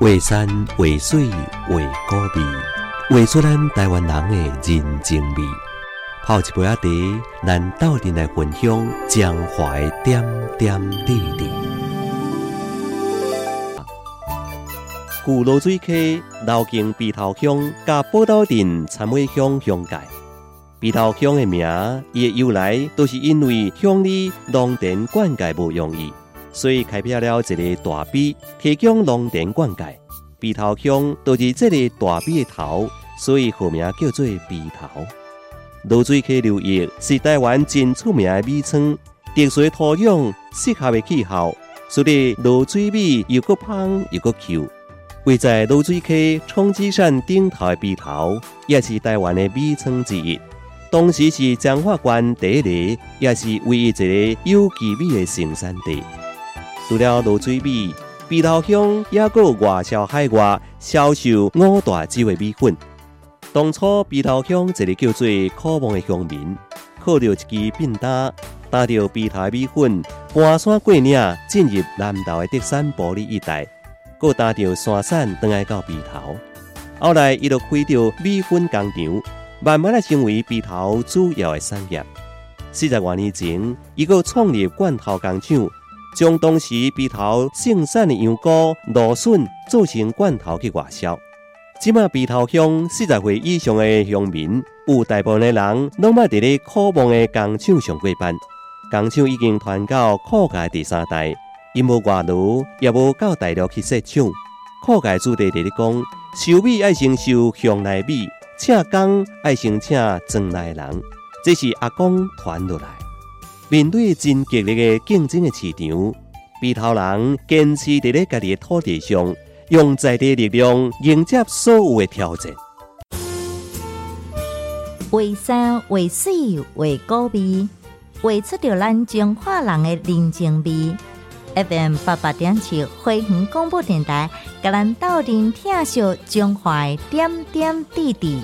画山画水画古味，画出咱台湾人的人情味。泡一杯仔茶，咱斗阵来分享江淮点点滴滴。古罗水溪流经鼻头乡，甲宝岛镇参尾乡乡界。鼻头乡的名，伊的由来都是因为乡里农田灌溉不容易。所以开辟了一个大陂，提供农田灌溉。陂头乡就是这个大陂的头，所以号名叫做陂头。罗水溪流域是台湾真出名的米仓，特殊土壤、适合的气候，所以罗水米又个香又个 Q。位在罗水溪冲积山顶头的陂头，也是台湾的米仓之一，当时是彰化县第一个，也是唯一一个有机米的生产地。除了卤水米，鼻头乡也有外销海外销售五大洲的米粉。当初鼻头乡一个叫做渴望的乡民，靠着一支便担，担着鼻头米粉，搬山过岭，进入南投的德山玻璃一带，搁担着山伞，登来到鼻头。后来，伊就开着米粉工厂，慢慢的成为鼻头主要的产业。四十多年前，伊个创立罐头工厂。将当时鼻头生产的羊羔、芦笋做成罐头去外销。即马鼻头乡四十岁以上的乡民，有大部分的人拢捌伫咧苦望的工厂上过班。工厂已经传到苦界第三代，因无外劳，也无到大陆去设厂。苦界主地伫咧讲，收米爱先收乡内米，请工爱先请庄内人，这是阿公传落来。面对真激烈的竞争的市场，鼻头人坚持伫咧家己的土地上，用在地力量迎接所有的挑战。为山为水为高味，画出着咱中华人的人情味。FM 八八点七辉煌广播电台，甲咱斗阵听笑中华点点滴滴。